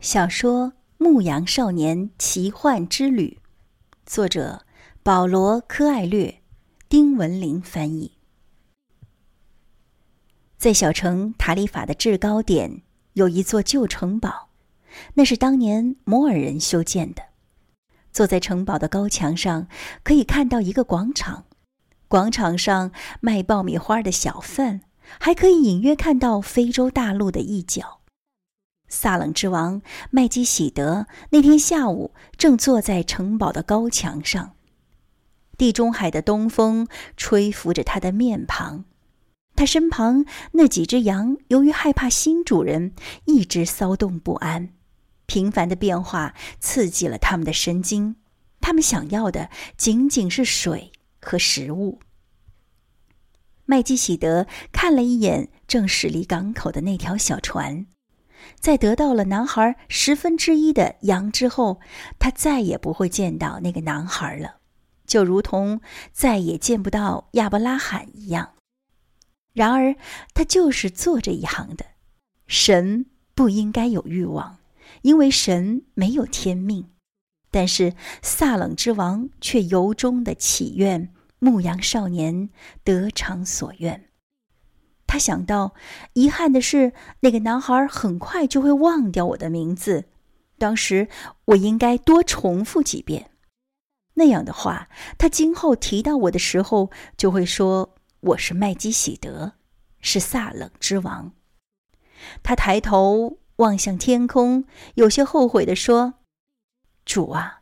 小说《牧羊少年奇幻之旅》，作者保罗·科艾略，丁文林翻译。在小城塔里法的制高点，有一座旧城堡，那是当年摩尔人修建的。坐在城堡的高墙上，可以看到一个广场，广场上卖爆米花的小贩，还可以隐约看到非洲大陆的一角。萨冷之王麦基喜德那天下午正坐在城堡的高墙上，地中海的东风吹拂着他的面庞，他身旁那几只羊由于害怕新主人，一直骚动不安，频繁的变化刺激了他们的神经，他们想要的仅仅是水和食物。麦基喜德看了一眼正驶离港口的那条小船。在得到了男孩十分之一的羊之后，他再也不会见到那个男孩了，就如同再也见不到亚伯拉罕一样。然而，他就是做这一行的。神不应该有欲望，因为神没有天命。但是萨冷之王却由衷的祈愿牧羊少年得偿所愿。他想到，遗憾的是，那个男孩很快就会忘掉我的名字。当时我应该多重复几遍，那样的话，他今后提到我的时候，就会说我是麦基喜德，是萨冷之王。他抬头望向天空，有些后悔地说：“主啊，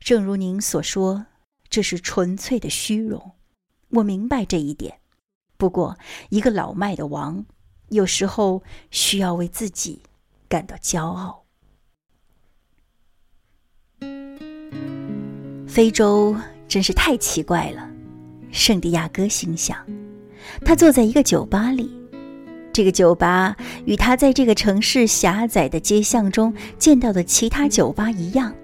正如您所说，这是纯粹的虚荣。我明白这一点。”不过，一个老迈的王，有时候需要为自己感到骄傲。非洲真是太奇怪了，圣地亚哥心想。他坐在一个酒吧里，这个酒吧与他在这个城市狭窄的街巷中见到的其他酒吧一样，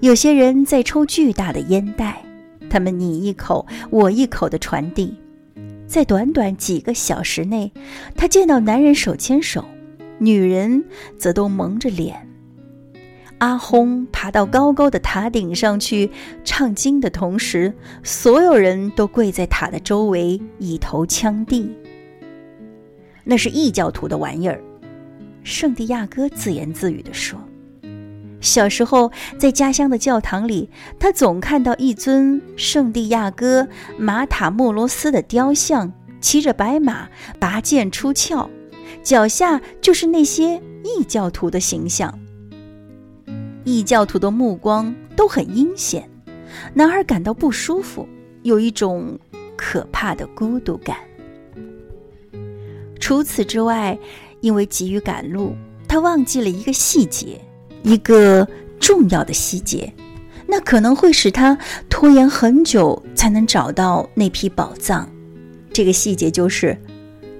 有些人在抽巨大的烟袋，他们你一口我一口的传递。在短短几个小时内，他见到男人手牵手，女人则都蒙着脸。阿轰爬到高高的塔顶上去唱经的同时，所有人都跪在塔的周围，以头枪地。那是异教徒的玩意儿，圣地亚哥自言自语地说。小时候在家乡的教堂里，他总看到一尊圣地亚哥马塔莫罗斯的雕像，骑着白马，拔剑出鞘，脚下就是那些异教徒的形象。异教徒的目光都很阴险，男孩感到不舒服，有一种可怕的孤独感。除此之外，因为急于赶路，他忘记了一个细节。一个重要的细节，那可能会使他拖延很久才能找到那批宝藏。这个细节就是，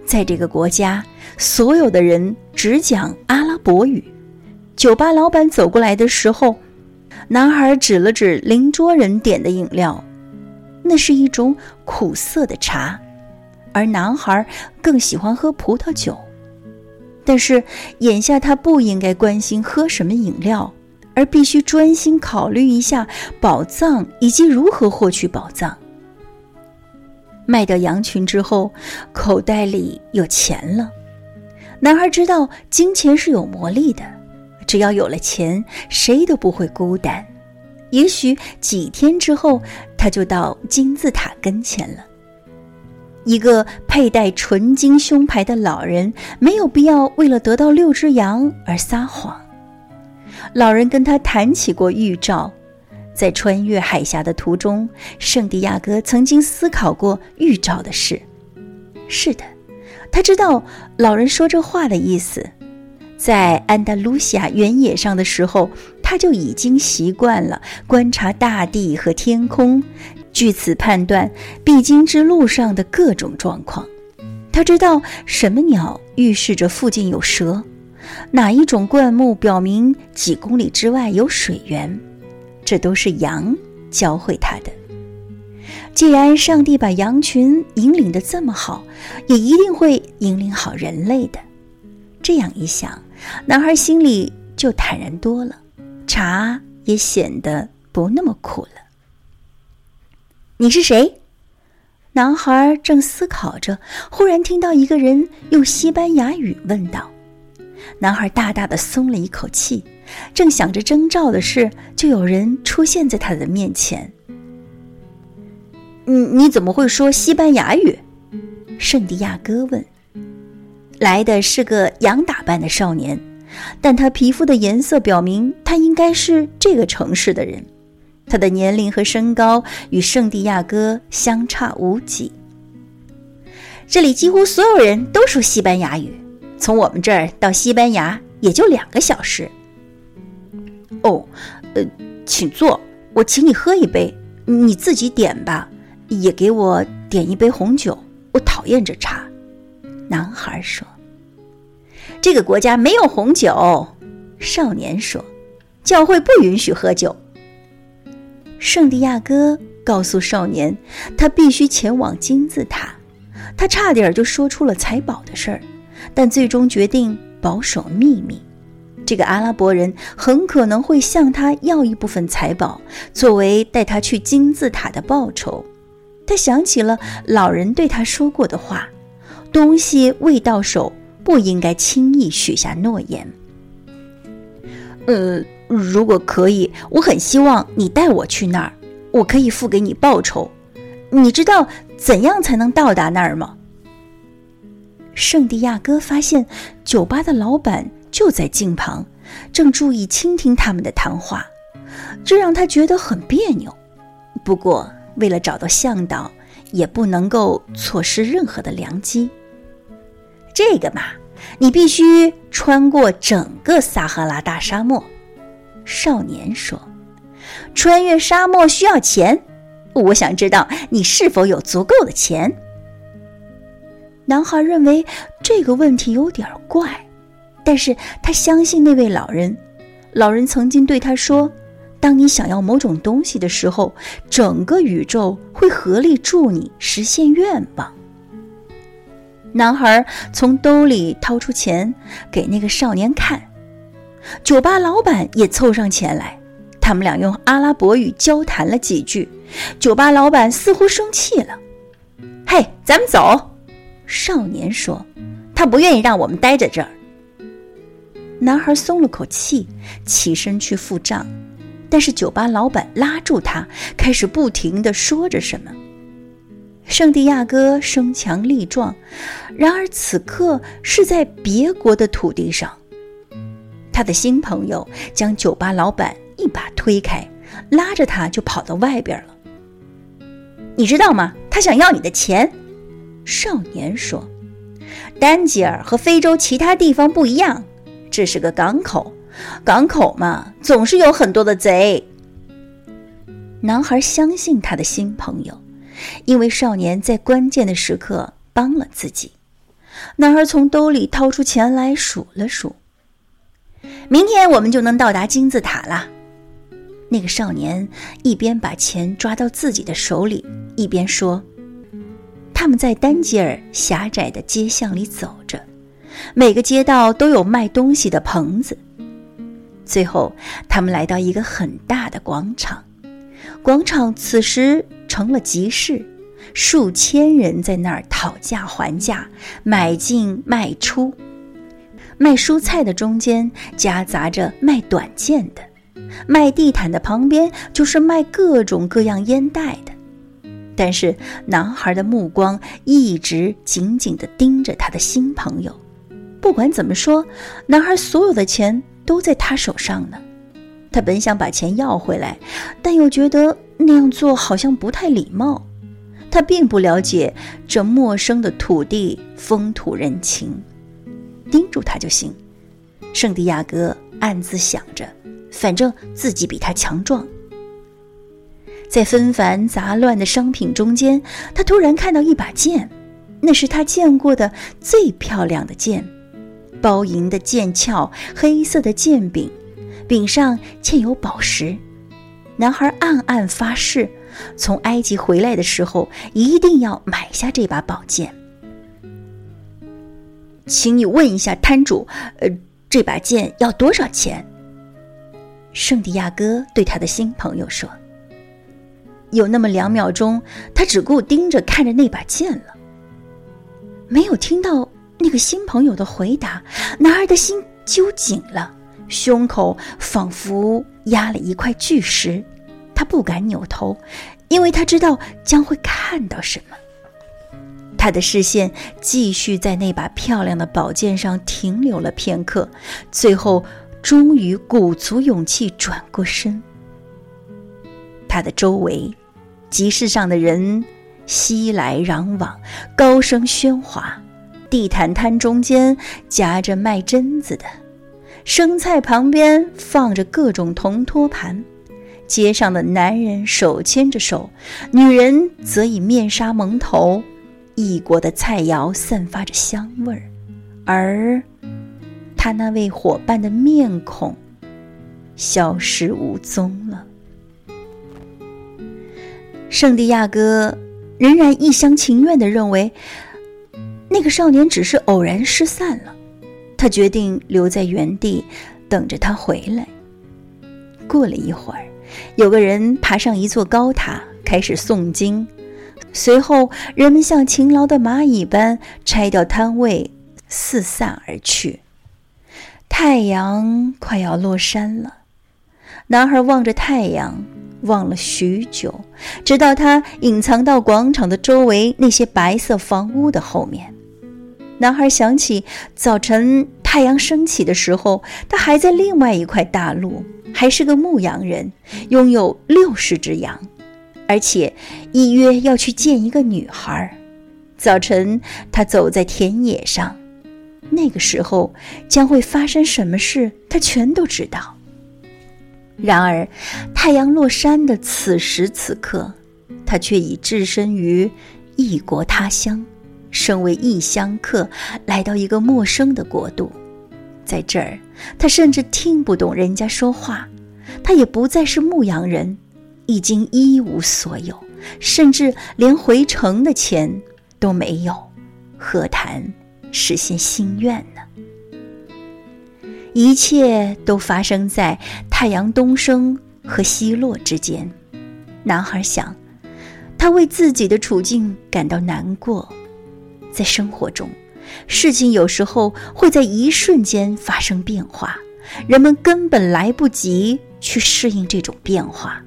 在这个国家，所有的人只讲阿拉伯语。酒吧老板走过来的时候，男孩指了指邻桌人点的饮料，那是一种苦涩的茶，而男孩更喜欢喝葡萄酒。但是眼下他不应该关心喝什么饮料，而必须专心考虑一下宝藏以及如何获取宝藏。卖掉羊群之后，口袋里有钱了。男孩知道金钱是有魔力的，只要有了钱，谁都不会孤单。也许几天之后，他就到金字塔跟前了。一个佩戴纯金胸牌的老人没有必要为了得到六只羊而撒谎。老人跟他谈起过预兆，在穿越海峡的途中，圣地亚哥曾经思考过预兆的事。是的，他知道老人说这话的意思。在安达卢西亚原野上的时候，他就已经习惯了观察大地和天空。据此判断必经之路上的各种状况，他知道什么鸟预示着附近有蛇，哪一种灌木表明几公里之外有水源，这都是羊教会他的。既然上帝把羊群引领的这么好，也一定会引领好人类的。这样一想，男孩心里就坦然多了，茶也显得不那么苦了。你是谁？男孩正思考着，忽然听到一个人用西班牙语问道。男孩大大的松了一口气，正想着征兆的事，就有人出现在他的面前。“你你怎么会说西班牙语？”圣地亚哥问。来的是个洋打扮的少年，但他皮肤的颜色表明他应该是这个城市的人。他的年龄和身高与圣地亚哥相差无几。这里几乎所有人都说西班牙语。从我们这儿到西班牙也就两个小时。哦，呃，请坐，我请你喝一杯，你自己点吧，也给我点一杯红酒。我讨厌这茶。男孩说：“这个国家没有红酒。”少年说：“教会不允许喝酒。”圣地亚哥告诉少年，他必须前往金字塔。他差点就说出了财宝的事儿。但最终决定保守秘密。这个阿拉伯人很可能会向他要一部分财宝，作为带他去金字塔的报酬。他想起了老人对他说过的话：“东西未到手，不应该轻易许下诺言。”呃，如果可以，我很希望你带我去那儿，我可以付给你报酬。你知道怎样才能到达那儿吗？圣地亚哥发现酒吧的老板就在镜旁，正注意倾听他们的谈话，这让他觉得很别扭。不过，为了找到向导，也不能够错失任何的良机。这个嘛，你必须穿过整个撒哈拉大沙漠。少年说：“穿越沙漠需要钱，我想知道你是否有足够的钱。”男孩认为这个问题有点怪，但是他相信那位老人。老人曾经对他说：“当你想要某种东西的时候，整个宇宙会合力助你实现愿望。”男孩从兜里掏出钱给那个少年看，酒吧老板也凑上前来，他们俩用阿拉伯语交谈了几句。酒吧老板似乎生气了：“嘿，咱们走。”少年说：“他不愿意让我们待在这儿。”男孩松了口气，起身去付账，但是酒吧老板拉住他，开始不停的说着什么。圣地亚哥身强力壮，然而此刻是在别国的土地上。他的新朋友将酒吧老板一把推开，拉着他就跑到外边了。你知道吗？他想要你的钱。少年说：“丹吉尔和非洲其他地方不一样，这是个港口，港口嘛，总是有很多的贼。”男孩相信他的新朋友，因为少年在关键的时刻帮了自己。男孩从兜里掏出钱来数了数：“明天我们就能到达金字塔了。”那个少年一边把钱抓到自己的手里，一边说。他们在丹吉尔狭窄的街巷里走着，每个街道都有卖东西的棚子。最后，他们来到一个很大的广场，广场此时成了集市，数千人在那儿讨价还价，买进卖出。卖蔬菜的中间夹杂着卖短剑的，卖地毯的旁边就是卖各种各样烟袋的。但是男孩的目光一直紧紧地盯着他的新朋友。不管怎么说，男孩所有的钱都在他手上呢。他本想把钱要回来，但又觉得那样做好像不太礼貌。他并不了解这陌生的土地风土人情，盯住他就行。圣地亚哥暗自想着，反正自己比他强壮。在纷繁杂乱的商品中间，他突然看到一把剑，那是他见过的最漂亮的剑，包银的剑鞘，黑色的剑柄，柄上嵌有宝石。男孩暗暗发誓，从埃及回来的时候一定要买下这把宝剑。请你问一下摊主，呃，这把剑要多少钱？”圣地亚哥对他的新朋友说：“有那么两秒钟，他只顾盯着看着那把剑了，没有听到那个新朋友的回答。男儿的心揪紧了，胸口仿佛压了一块巨石，他不敢扭头，因为他知道将会看到什么。他的视线继续在那把漂亮的宝剑上停留了片刻，最后。”终于鼓足勇气转过身。他的周围，集市上的人熙来攘往，高声喧哗。地毯摊中间夹着卖榛子的，生菜旁边放着各种铜托盘。街上的男人手牵着手，女人则以面纱蒙头。异国的菜肴散发着香味儿，而。他那位伙伴的面孔消失无踪了。圣地亚哥仍然一厢情愿的认为，那个少年只是偶然失散了。他决定留在原地，等着他回来。过了一会儿，有个人爬上一座高塔，开始诵经。随后，人们像勤劳的蚂蚁般拆掉摊位，四散而去。太阳快要落山了，男孩望着太阳，望了许久，直到他隐藏到广场的周围那些白色房屋的后面。男孩想起早晨太阳升起的时候，他还在另外一块大陆，还是个牧羊人，拥有六十只羊，而且依约要去见一个女孩。早晨，他走在田野上。那个时候将会发生什么事，他全都知道。然而，太阳落山的此时此刻，他却已置身于异国他乡，身为异乡客来到一个陌生的国度。在这儿，他甚至听不懂人家说话。他也不再是牧羊人，已经一无所有，甚至连回城的钱都没有，何谈？实现心愿呢？一切都发生在太阳东升和西落之间。男孩想，他为自己的处境感到难过。在生活中，事情有时候会在一瞬间发生变化，人们根本来不及去适应这种变化。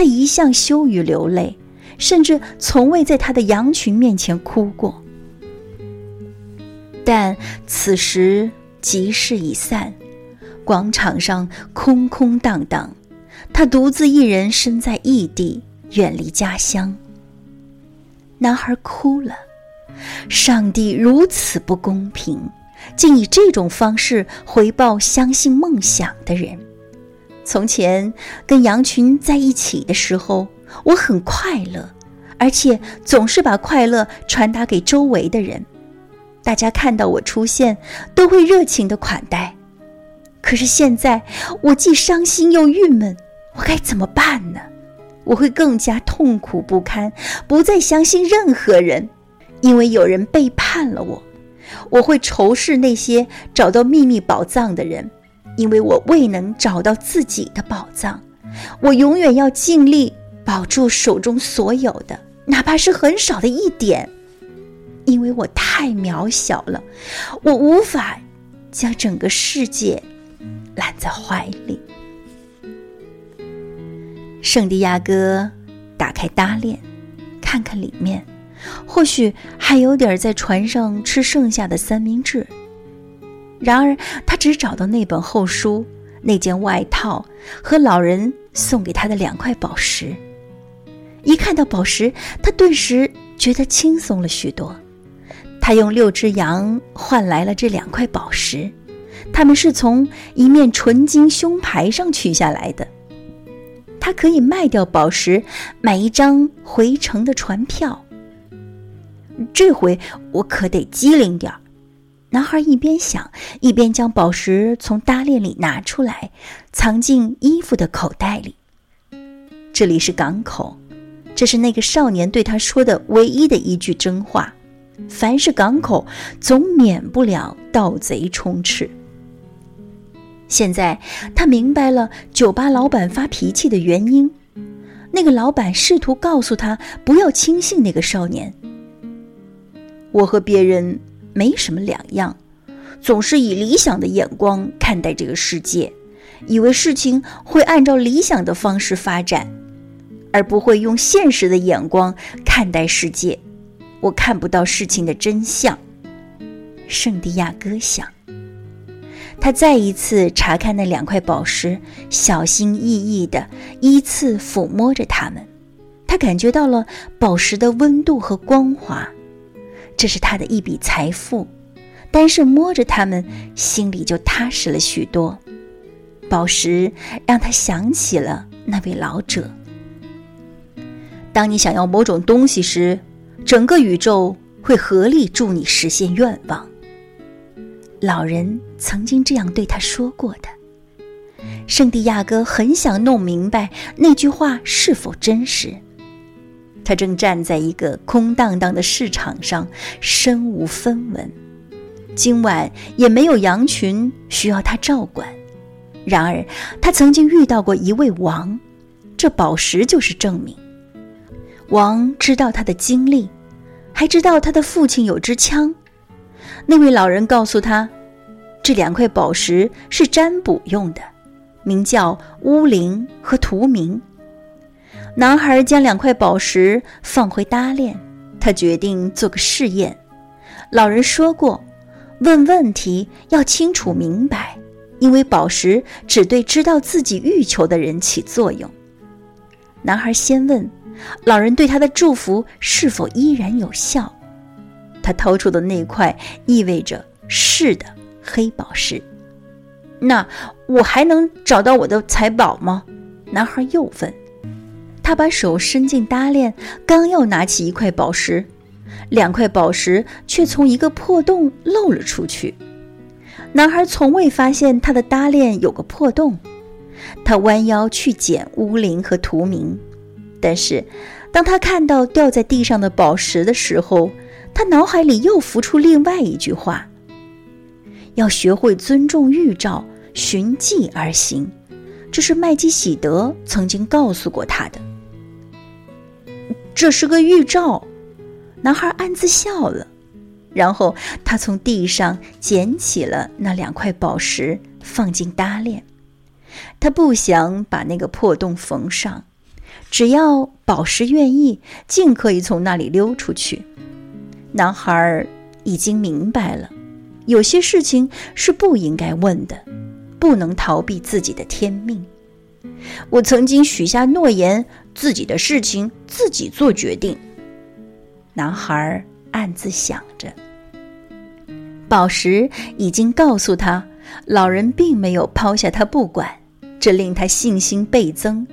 他一向羞于流泪，甚至从未在他的羊群面前哭过。但此时集市已散，广场上空空荡荡，他独自一人身在异地，远离家乡。男孩哭了，上帝如此不公平，竟以这种方式回报相信梦想的人。从前跟羊群在一起的时候，我很快乐，而且总是把快乐传达给周围的人。大家看到我出现，都会热情的款待。可是现在，我既伤心又郁闷，我该怎么办呢？我会更加痛苦不堪，不再相信任何人，因为有人背叛了我。我会仇视那些找到秘密宝藏的人，因为我未能找到自己的宝藏。我永远要尽力保住手中所有的，哪怕是很少的一点。因为我太渺小了，我无法将整个世界揽在怀里。圣地亚哥打开搭链，看看里面，或许还有点在船上吃剩下的三明治。然而，他只找到那本厚书、那件外套和老人送给他的两块宝石。一看到宝石，他顿时觉得轻松了许多。他用六只羊换来了这两块宝石，他们是从一面纯金胸牌上取下来的。他可以卖掉宝石，买一张回城的船票。这回我可得机灵点儿。男孩一边想，一边将宝石从搭链里拿出来，藏进衣服的口袋里。这里是港口，这是那个少年对他说的唯一的一句真话。凡是港口，总免不了盗贼充斥。现在他明白了酒吧老板发脾气的原因。那个老板试图告诉他不要轻信那个少年。我和别人没什么两样，总是以理想的眼光看待这个世界，以为事情会按照理想的方式发展，而不会用现实的眼光看待世界。我看不到事情的真相。圣地亚哥想。他再一次查看那两块宝石，小心翼翼地依次抚摸着它们。他感觉到了宝石的温度和光滑，这是他的一笔财富。单是摸着它们，心里就踏实了许多。宝石让他想起了那位老者。当你想要某种东西时，整个宇宙会合力助你实现愿望。老人曾经这样对他说过的。圣地亚哥很想弄明白那句话是否真实。他正站在一个空荡荡的市场上，身无分文，今晚也没有羊群需要他照管。然而，他曾经遇到过一位王，这宝石就是证明。王知道他的经历，还知道他的父亲有支枪。那位老人告诉他，这两块宝石是占卜用的，名叫巫灵和图明。男孩将两块宝石放回搭链，他决定做个试验。老人说过，问问题要清楚明白，因为宝石只对知道自己欲求的人起作用。男孩先问，老人对他的祝福是否依然有效。他掏出的那块意味着是的黑宝石。那我还能找到我的财宝吗？男孩又问。他把手伸进搭链，刚要拿起一块宝石，两块宝石却从一个破洞漏了出去。男孩从未发现他的搭链有个破洞。他弯腰去捡乌灵和图明，但是当他看到掉在地上的宝石的时候，他脑海里又浮出另外一句话：要学会尊重预兆，循迹而行。这是麦基喜德曾经告诉过他的。这是个预兆，男孩暗自笑了，然后他从地上捡起了那两块宝石，放进搭链。他不想把那个破洞缝上，只要宝石愿意，尽可以从那里溜出去。男孩已经明白了，有些事情是不应该问的，不能逃避自己的天命。我曾经许下诺言，自己的事情自己做决定。男孩暗自想着。宝石已经告诉他，老人并没有抛下他不管，这令他信心倍增。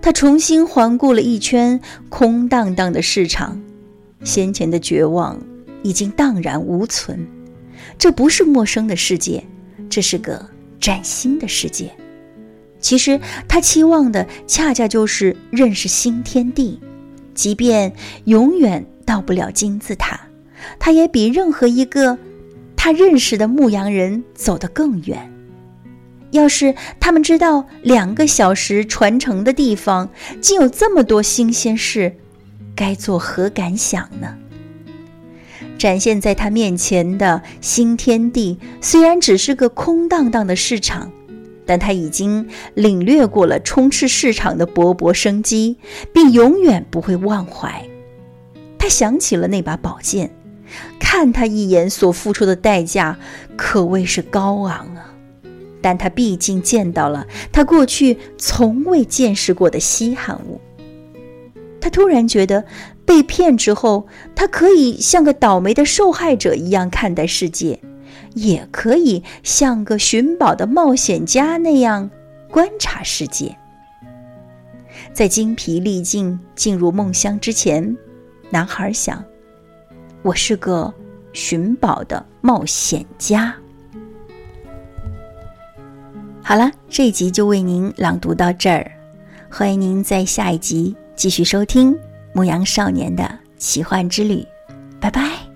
他重新环顾了一圈空荡荡的市场。先前的绝望已经荡然无存，这不是陌生的世界，这是个崭新的世界。其实他期望的恰恰就是认识新天地，即便永远到不了金字塔，他也比任何一个他认识的牧羊人走得更远。要是他们知道两个小时传承的地方竟有这么多新鲜事，该作何感想呢？展现在他面前的新天地，虽然只是个空荡荡的市场，但他已经领略过了充斥市场的勃勃生机，并永远不会忘怀。他想起了那把宝剑，看他一眼所付出的代价可谓是高昂啊！但他毕竟见到了他过去从未见识过的稀罕物。他突然觉得，被骗之后，他可以像个倒霉的受害者一样看待世界，也可以像个寻宝的冒险家那样观察世界。在精疲力尽进入梦乡之前，男孩想：“我是个寻宝的冒险家。”好了，这一集就为您朗读到这儿，欢迎您在下一集。继续收听《牧羊少年的奇幻之旅》，拜拜。